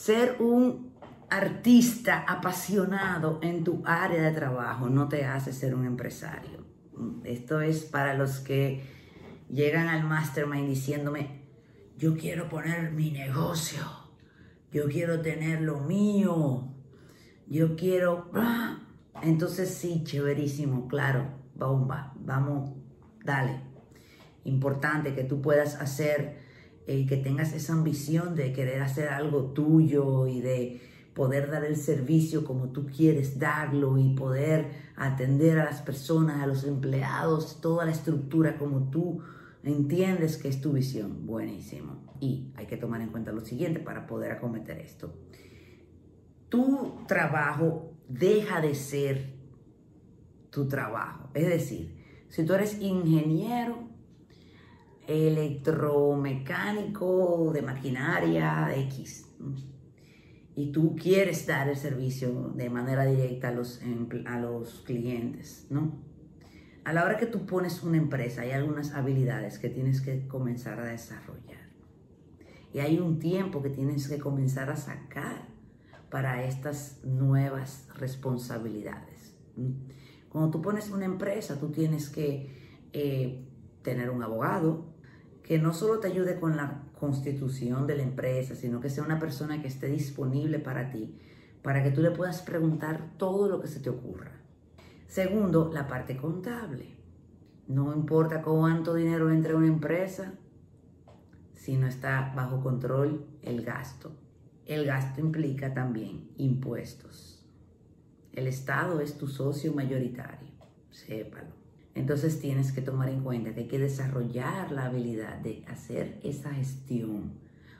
ser un artista apasionado en tu área de trabajo no te hace ser un empresario. Esto es para los que llegan al mastermind diciéndome, yo quiero poner mi negocio, yo quiero tener lo mío, yo quiero... Entonces sí, chéverísimo, claro, bomba, vamos, dale. Importante que tú puedas hacer, que tengas esa ambición de querer hacer algo tuyo y de poder dar el servicio como tú quieres darlo y poder atender a las personas, a los empleados, toda la estructura como tú entiendes que es tu visión. Buenísimo. Y hay que tomar en cuenta lo siguiente para poder acometer esto. Tu trabajo deja de ser tu trabajo. Es decir, si tú eres ingeniero, electromecánico, de maquinaria, X, y tú quieres dar el servicio de manera directa a los, a los clientes, ¿no? A la hora que tú pones una empresa, hay algunas habilidades que tienes que comenzar a desarrollar. Y hay un tiempo que tienes que comenzar a sacar para estas nuevas responsabilidades. Cuando tú pones una empresa, tú tienes que eh, tener un abogado que no solo te ayude con la constitución de la empresa, sino que sea una persona que esté disponible para ti, para que tú le puedas preguntar todo lo que se te ocurra. Segundo, la parte contable. No importa cuánto dinero entre a una empresa, si no está bajo control el gasto. El gasto implica también impuestos. El Estado es tu socio mayoritario, sépalo. Entonces tienes que tomar en cuenta que hay que desarrollar la habilidad de hacer esa gestión.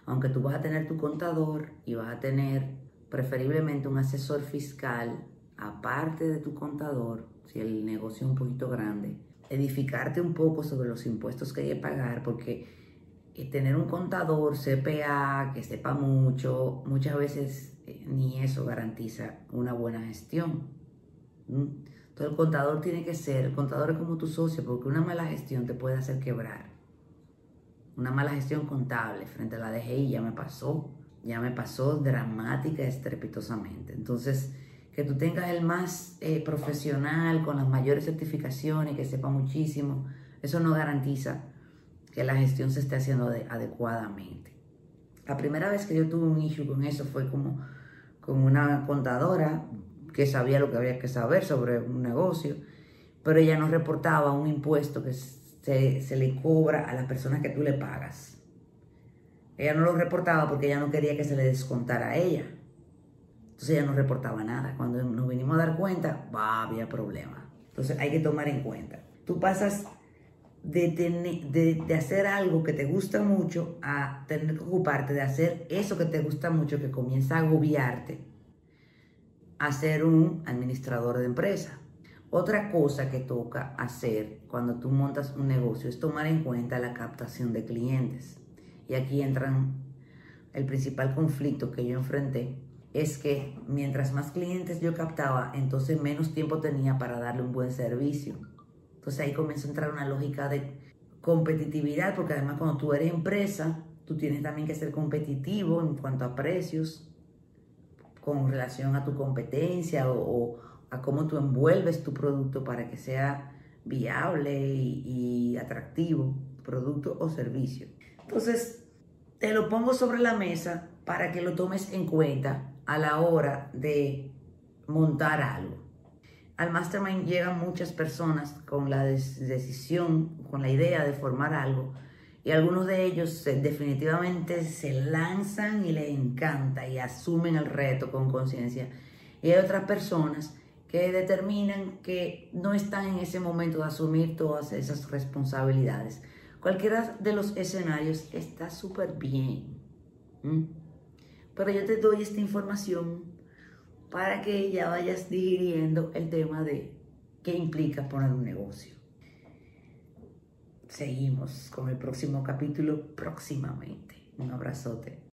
Aunque tú vas a tener tu contador y vas a tener preferiblemente un asesor fiscal aparte de tu contador, si el negocio es un poquito grande, edificarte un poco sobre los impuestos que hay que pagar, porque eh, tener un contador CPA que sepa mucho, muchas veces eh, ni eso garantiza una buena gestión. El contador tiene que ser, el contador es como tu socio, porque una mala gestión te puede hacer quebrar. Una mala gestión contable frente a la DGI ya me pasó, ya me pasó dramática, estrepitosamente. Entonces, que tú tengas el más eh, profesional, con las mayores certificaciones, que sepa muchísimo, eso no garantiza que la gestión se esté haciendo adecuadamente. La primera vez que yo tuve un issue con eso fue como con una contadora que sabía lo que había que saber sobre un negocio, pero ella no reportaba un impuesto que se, se le cobra a las personas que tú le pagas. Ella no lo reportaba porque ella no quería que se le descontara a ella. Entonces ella no reportaba nada. Cuando nos vinimos a dar cuenta, va, había problema. Entonces hay que tomar en cuenta. Tú pasas de, de, de, hacer algo que te gusta mucho a tener que ocuparte de hacer eso que te gusta mucho, que comienza a agobiarte a ser un administrador de empresa. Otra cosa que toca hacer cuando tú montas un negocio es tomar en cuenta la captación de clientes. Y aquí entran el principal conflicto que yo enfrenté es que mientras más clientes yo captaba, entonces menos tiempo tenía para darle un buen servicio. Entonces ahí comienza a entrar una lógica de competitividad, porque además cuando tú eres empresa, tú tienes también que ser competitivo en cuanto a precios, con relación a tu competencia o, a cómo tú envuelves tu producto para que sea viable y, atractivo, producto o servicio. Entonces, te lo pongo sobre la mesa para que lo tomes en cuenta a la hora de montar algo. Al mastermind llegan muchas personas con la decisión, con la idea de formar algo, y algunos de ellos definitivamente se lanzan y les encanta y asumen el reto con conciencia. Y hay otras personas que determinan que no están en ese momento de asumir todas esas responsabilidades. Cualquiera de los escenarios está súper bien. Pero yo te doy esta información para que ya vayas digiriendo el tema de qué implica poner un negocio. Seguimos con el próximo capítulo próximamente. Un abrazote.